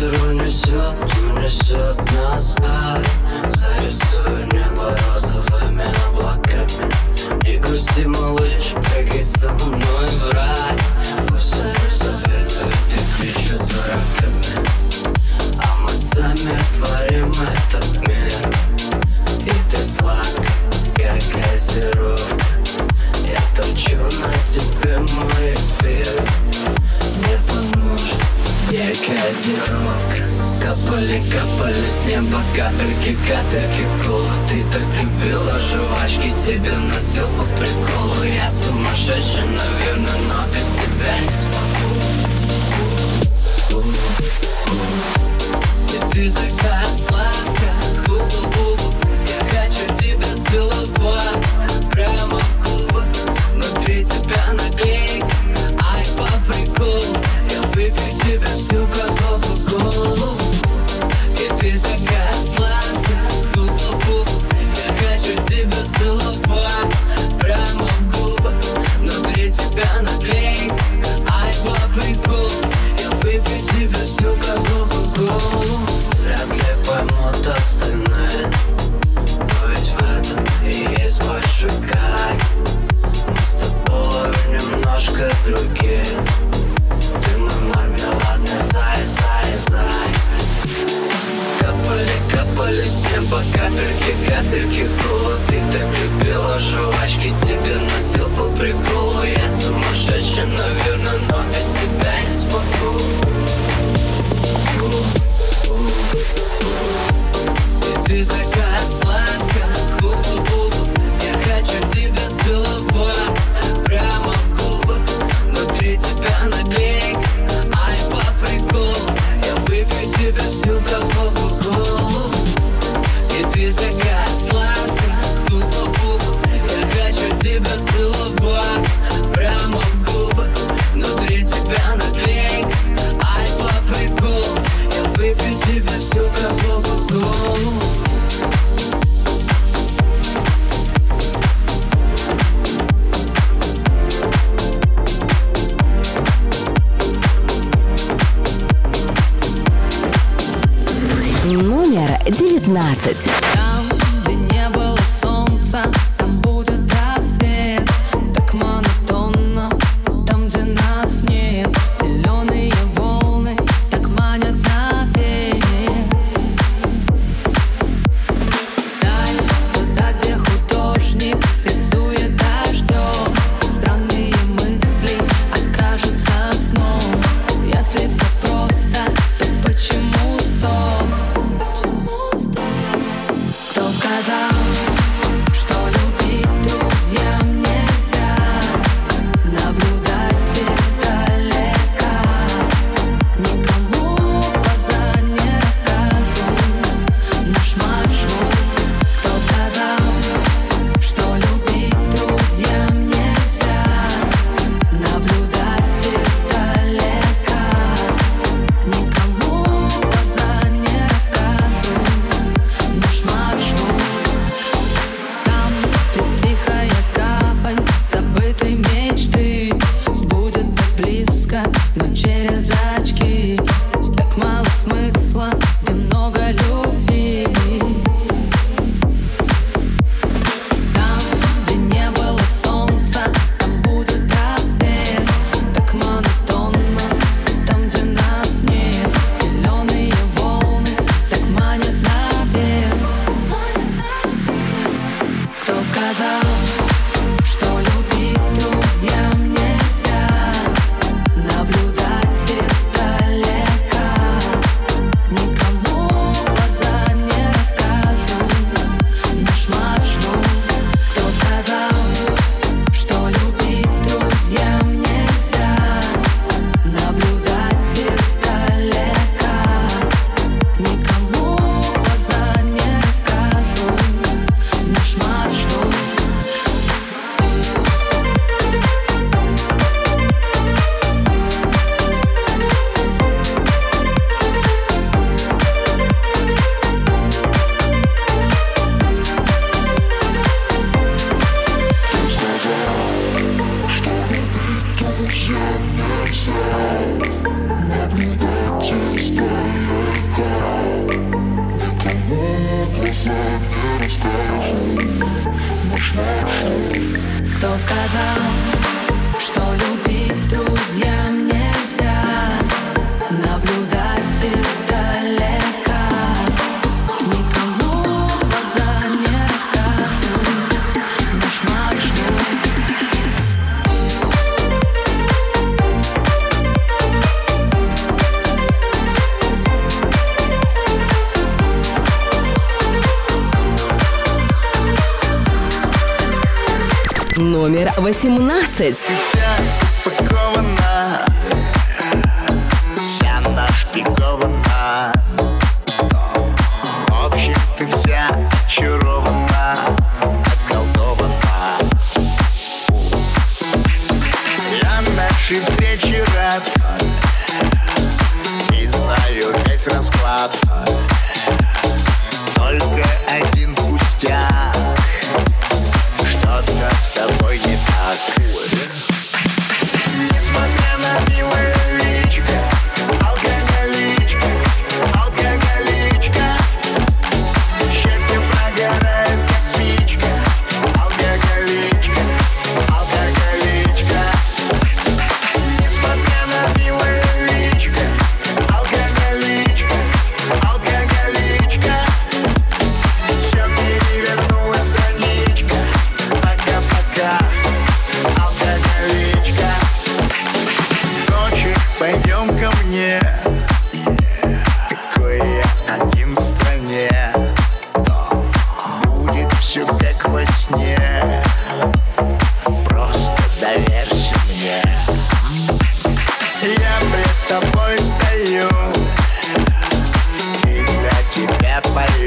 Мир унесет, унесет нас вдаль Зарисую небо розовыми облаками Не грусти, малыш, прыгай со мной в рай Пусть они советуют и кричат дураками А мы сами творим это Капали, капали с неба капельки, капельки колы Ты так любила жвачки, тебе носил по приколу. Я сумасшедший, наверное, но без тебя не смогу. И ты такая сладкая, губу-губу Я хочу тебя целовать. Сказал, что любить друзьям нельзя Номер 18.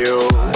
Тебя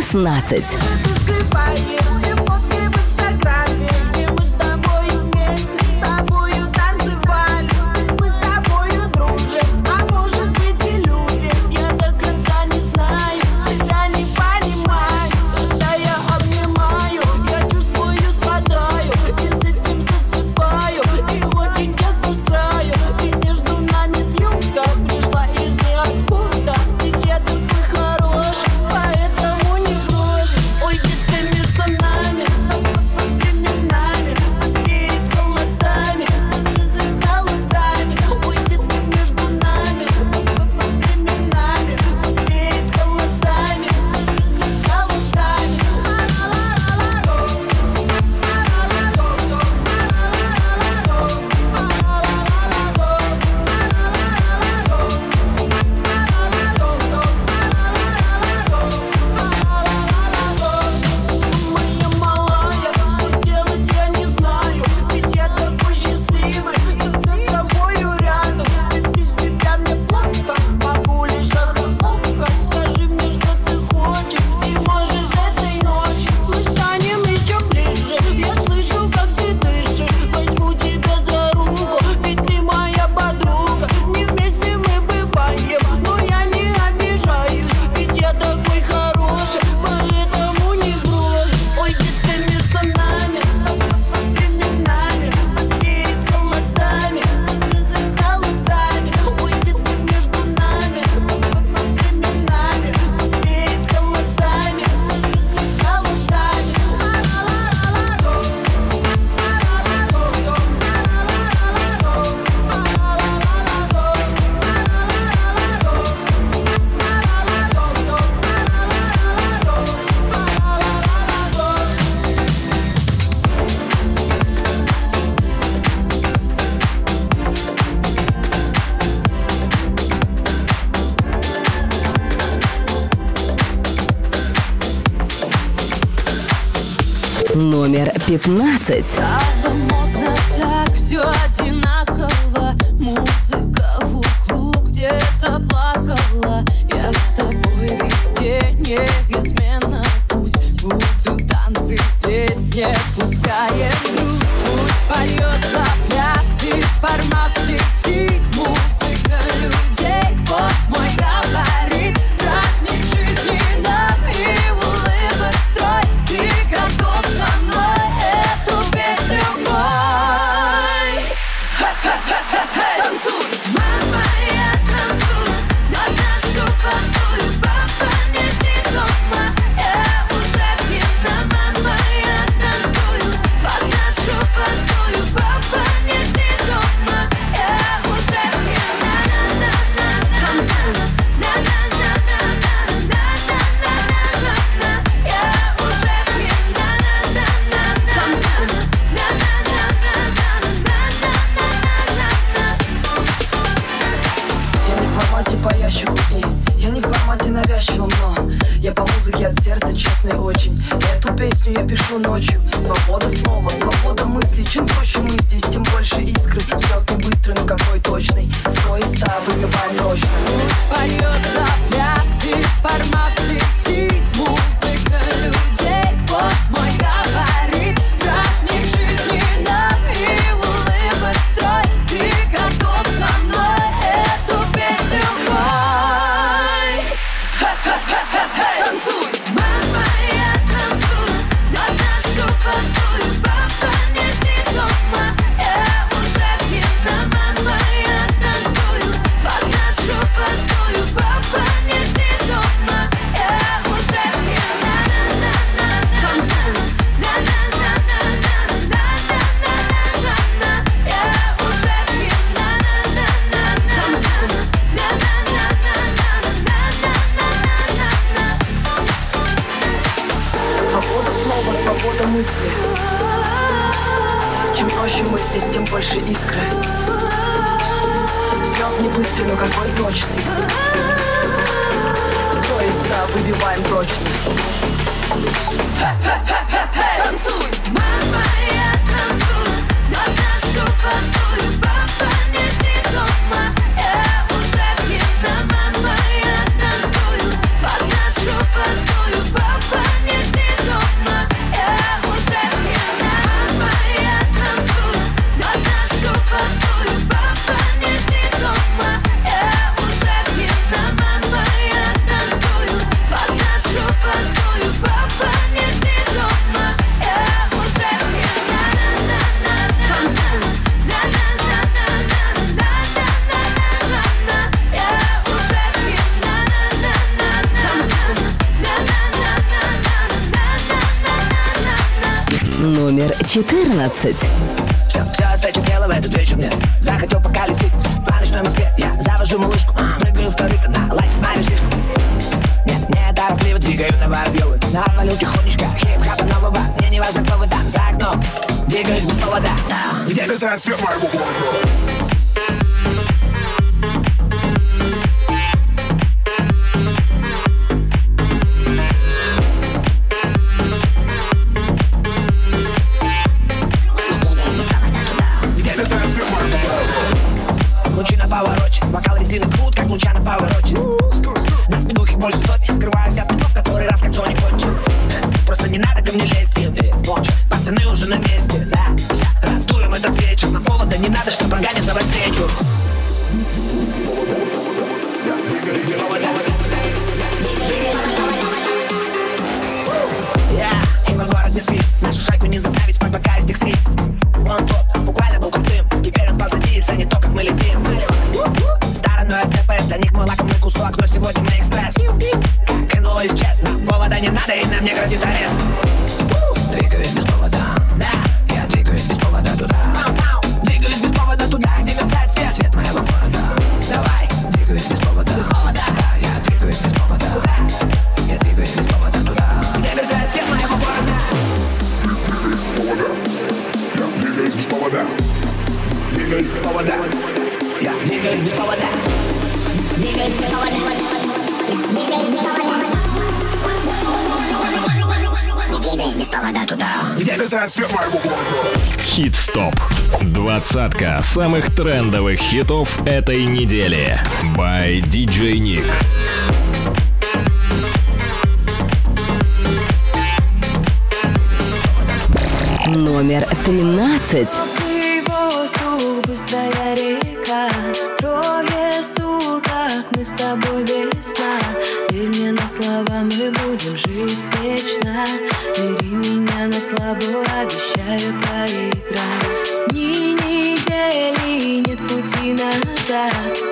16. 璀璨。сердце честный очень. Эту песню я пишу ночью. Свобода слова, свобода мысли. Чем проще мы здесь, тем больше искры. Взлет не быстрый, но какой точный? Сто и ста, выпиваем ночью поется без информации Тик 14. Все, все встреча тела в этот вечер мне Захотел пока лисит по ночной Москве. Я завожу малышку, а, прыгаю в тарик На лайк знаю слишком. Нет, не торопливо двигаю на воробьевы На валю тихонечко, хип-хапа нового. Мне не важно, кто вы там за окном. Двигаюсь без повода. Где ты зацвет моего города? Бензина пут, как луча на повороте. Нас минухи больше сотни, скрываясь от оков Который раз как Джонни а Котти Просто не надо ко мне лезть. вода туда. Хит-стоп. Двадцатка самых трендовых хитов этой недели. By DJ Nick. Номер тринадцать. Мы с тобой весна, и мне на слова мы будем жить слабо обещаю поиграть Ни недели, нет пути назад.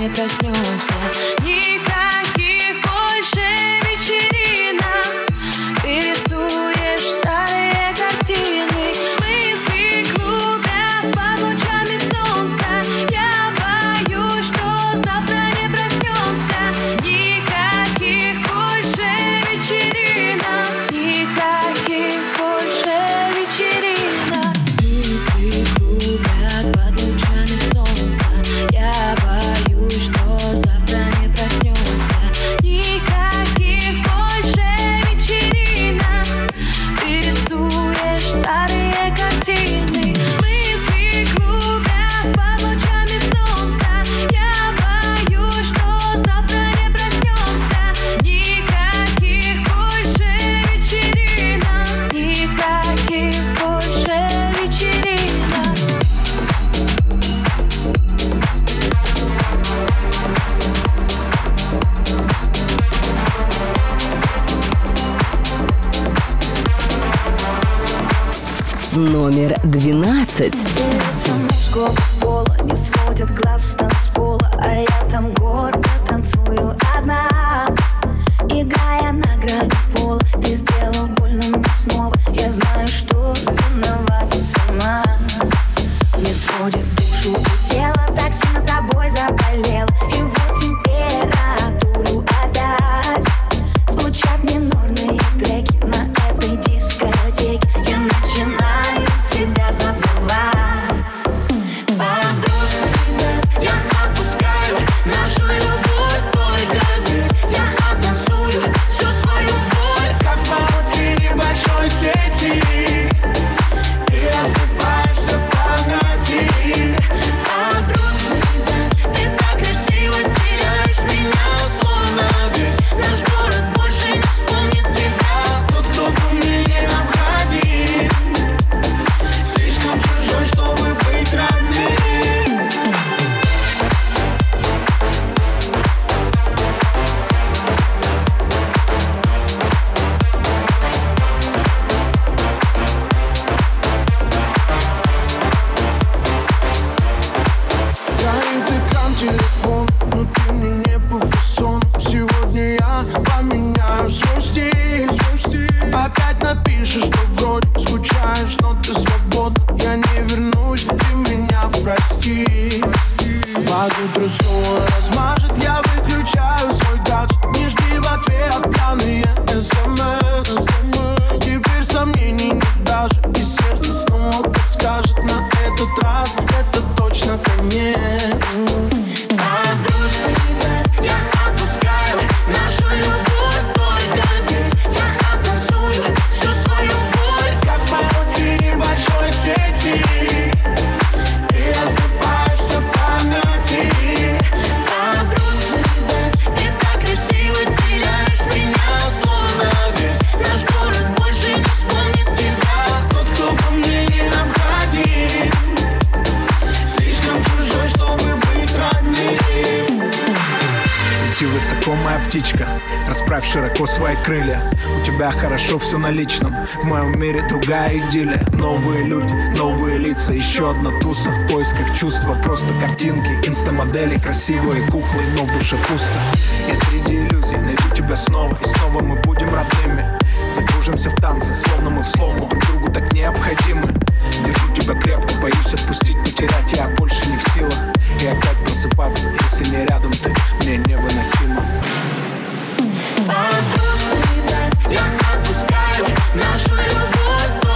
не проснемся О, моя птичка, расправь широко свои крылья. У тебя хорошо все на личном В моем мире другая идиллия. Новые люди, новые лица Еще одна туса. В поисках чувства Просто картинки, инстамодели Красивые куклы, но в душе пусто. Я среди иллюзий найду тебя снова И снова мы будем родными. Загружимся в танцы, словно мы в слому Друг другу так необходимы. Держу тебя крепко, боюсь отпустить, потерять. Я больше не в силах. И опять просыпаться, если не рядом ты Мне невыносимо. Подушный дождь, я отпускаю Нашу любовь.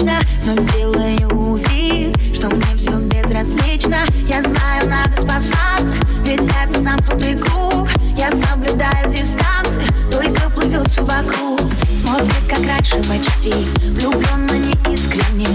Обычно Но делаю вид, что мне все безразлично. Я знаю, надо спасаться, ведь это замкнутый круг. Я соблюдаю дистанции, только плывет вокруг. Смотрит, как раньше почти, влюбленно не искренне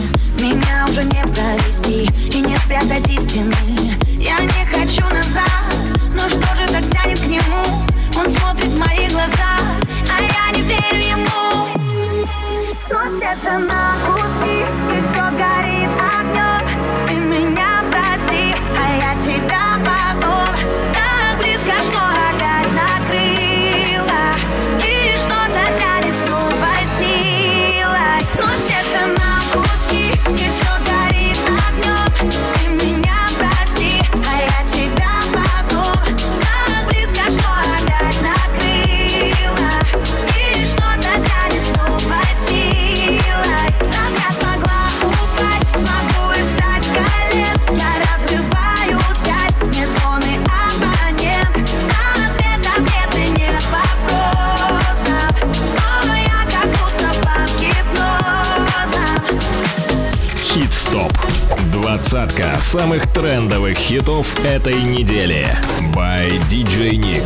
самых трендовых хитов этой недели. By DJ Nick.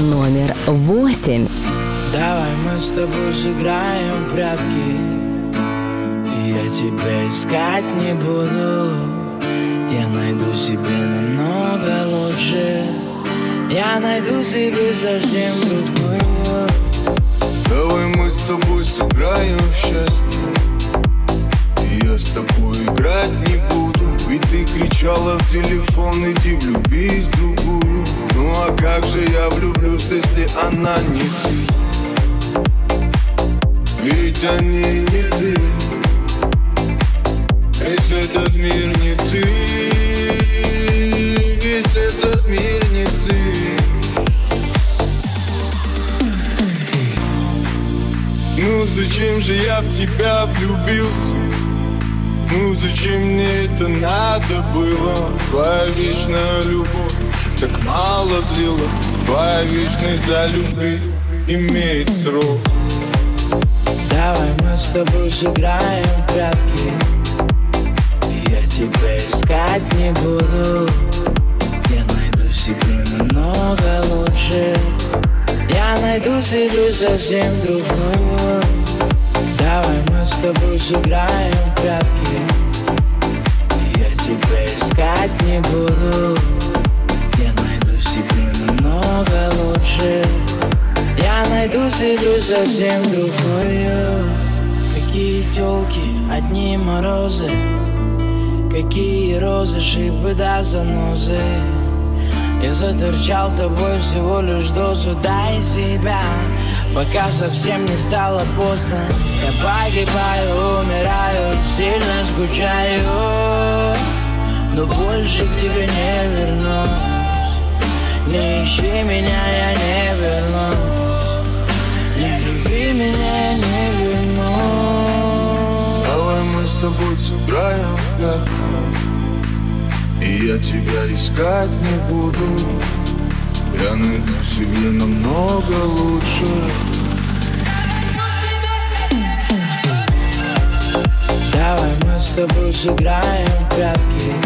Номер восемь. Давай мы с тобой сыграем в прятки Я тебя искать не буду Я найду себе намного лучше Я найду себе совсем другую она не ты. Ведь они не ты. Весь этот мир не ты. Весь этот мир не ты. Ну зачем же я в тебя влюбился? Ну зачем мне это надо было? Твоя вечная любовь так мало длилась Твоя вечность за любви имеет срок. Давай мы с тобой сыграем в прятки. Я тебя искать не буду. Я найду себе намного лучше. Я найду себе совсем другую. Давай мы с тобой сыграем в прятки. Я тебя искать не буду намного лучше. Я найду себе совсем другую Какие телки, одни морозы. Какие розы, шипы да занозы. Я заторчал тобой всего лишь дозу. Дай себя, пока совсем не стало поздно. Я погибаю, умираю, сильно скучаю. Но больше к тебе не вернусь не ищи меня, я не вернусь Не люби меня, я не вернусь Давай мы с тобой сыграем в прятки И я тебя искать не буду. Я найду себе намного лучше. Давай мы с тобой сыграем в прятки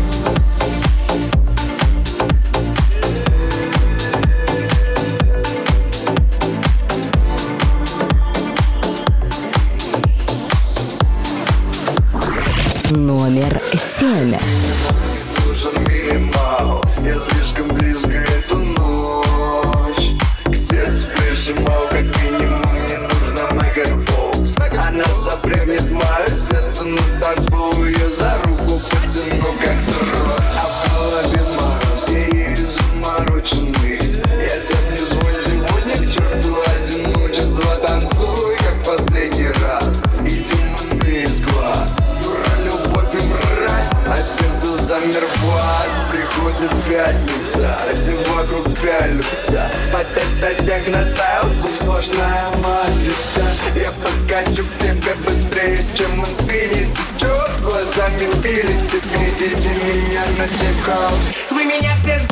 номер семь. пятница а Все вокруг пялются Под это техностайл Звук сложная матрица. Я покачу к тебе быстрее, чем инфинити. Черт, глазами пилите Видите меня на тип Вы меня все знаете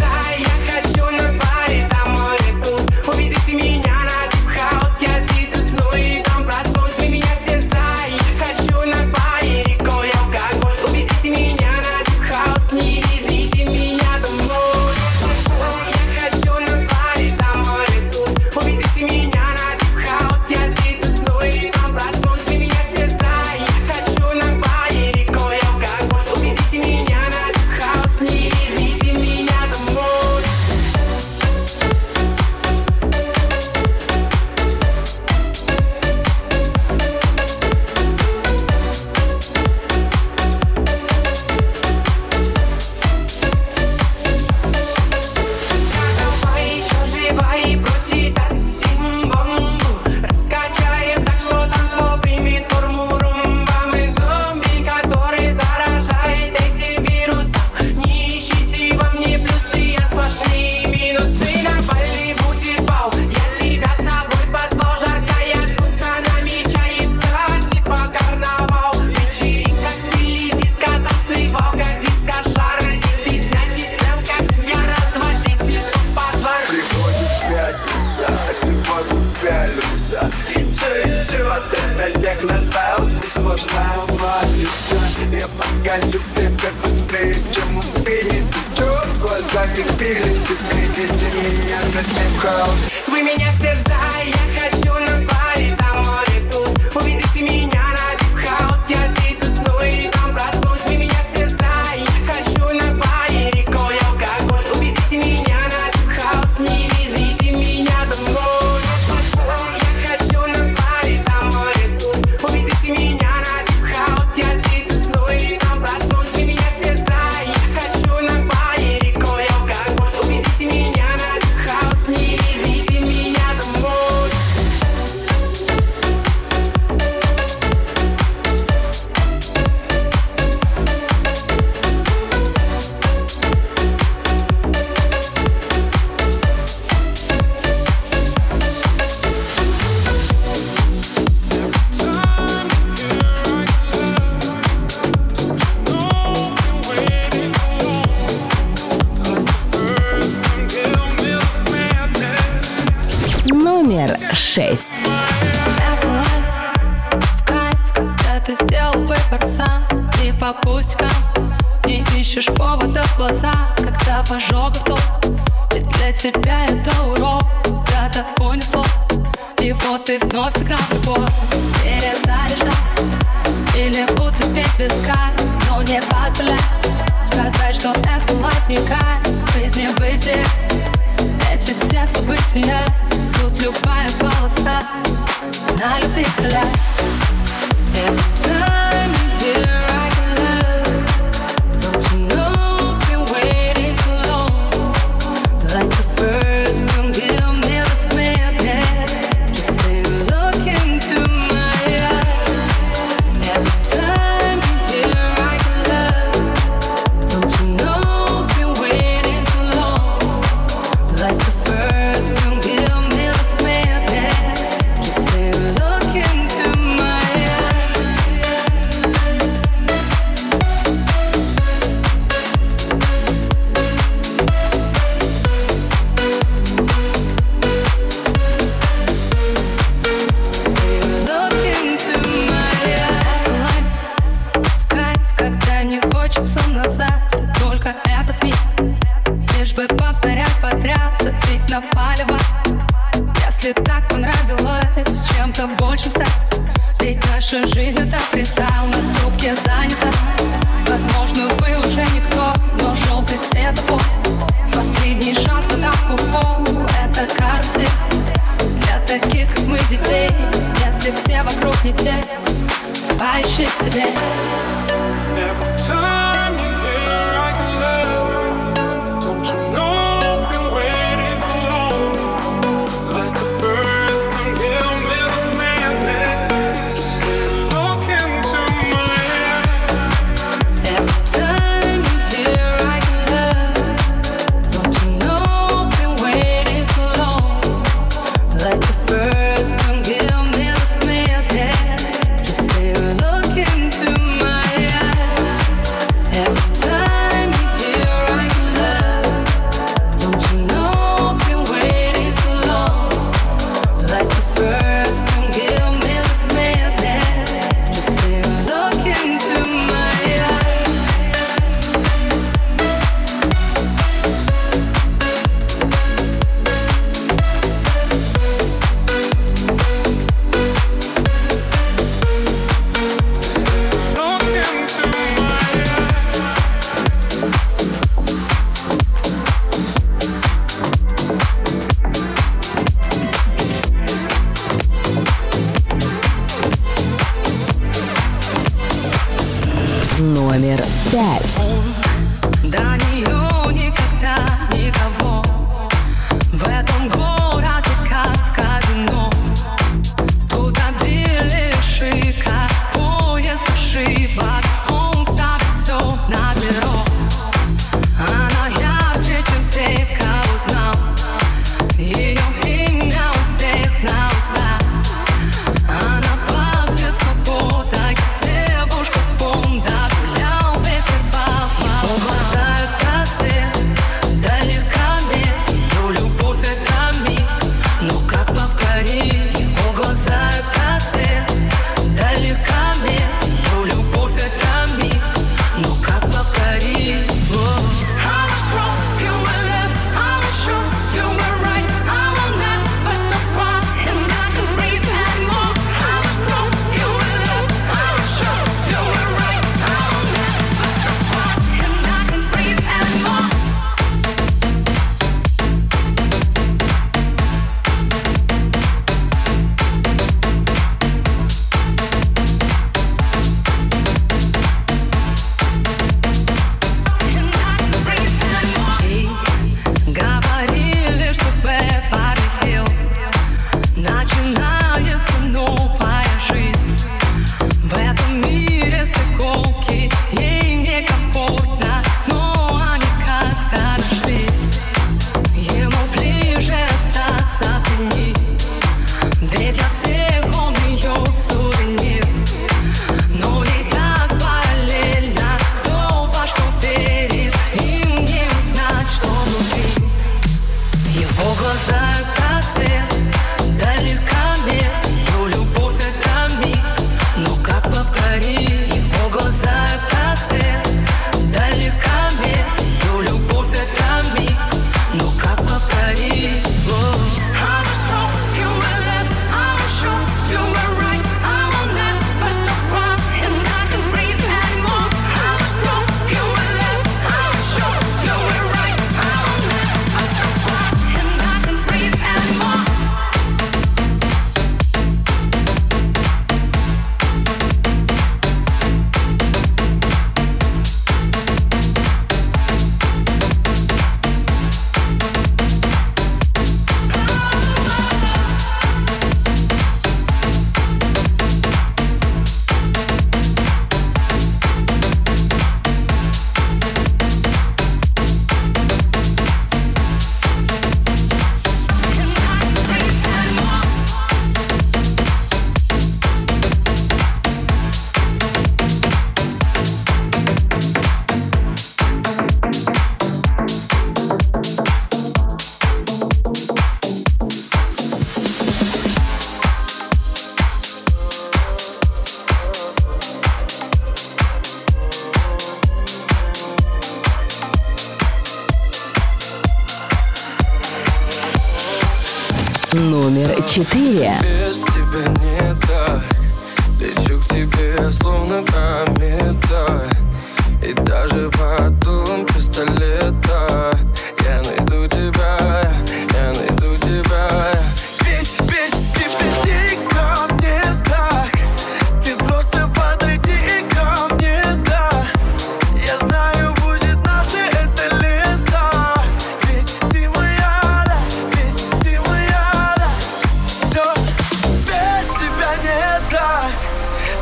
yeah.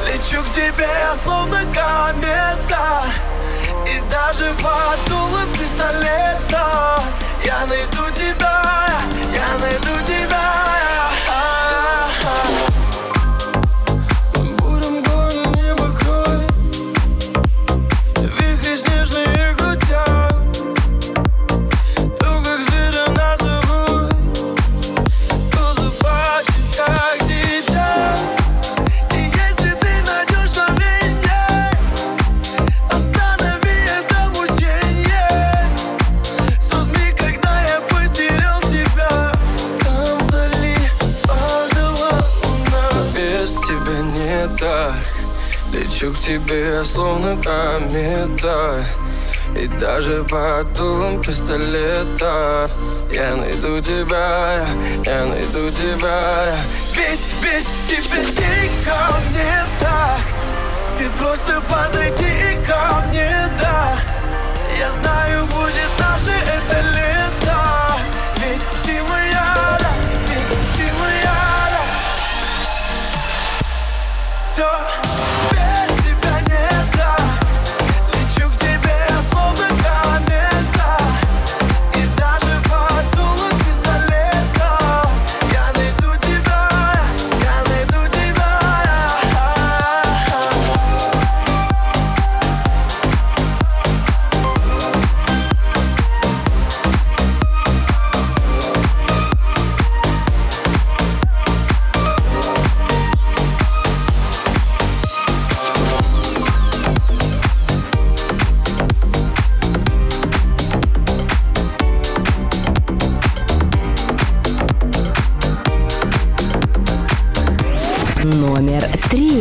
Лечу к тебе, словно комета И даже под дулом пистолета Я найду тебя, я найду тебя а -а -а. Лечу к тебе, словно комета. И даже под дулом пистолета. Я найду тебя, я найду тебя. Ведь, ведь тебе ты ко мне так. Ты просто подойди и ко мне, да. Я знаю, будет наше это лето. Ведь ты моя, да, ведь ты моя, да. Все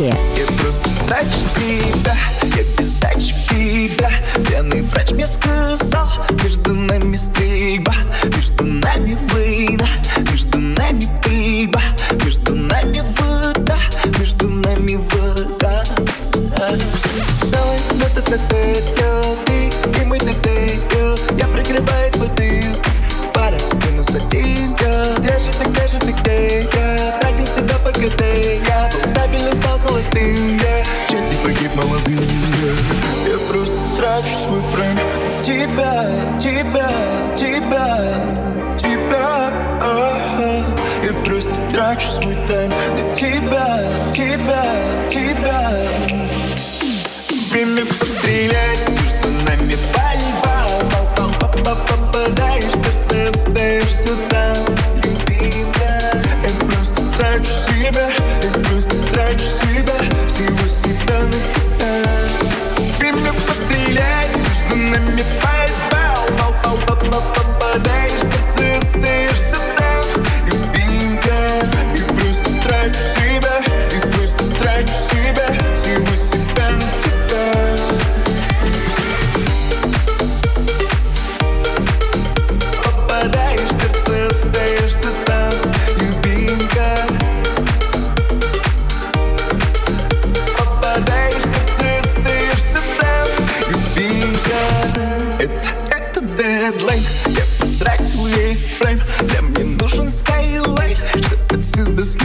Россия. Я просто так себя.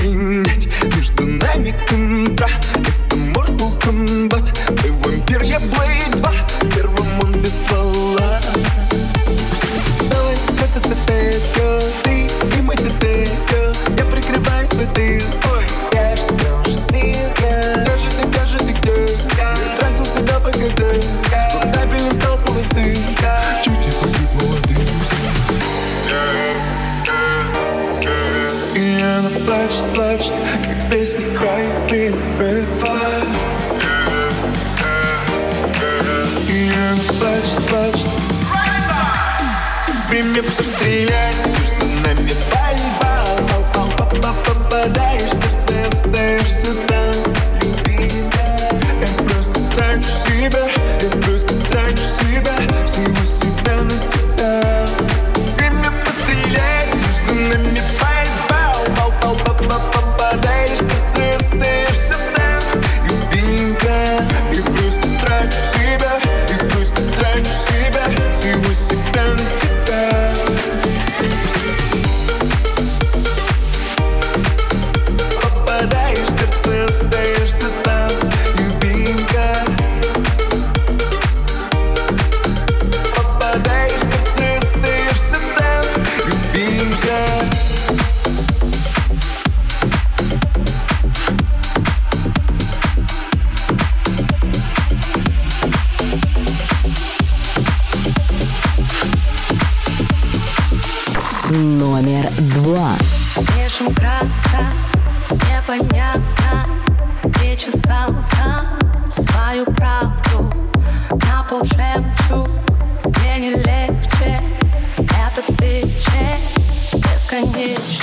принять Между нами контракт language.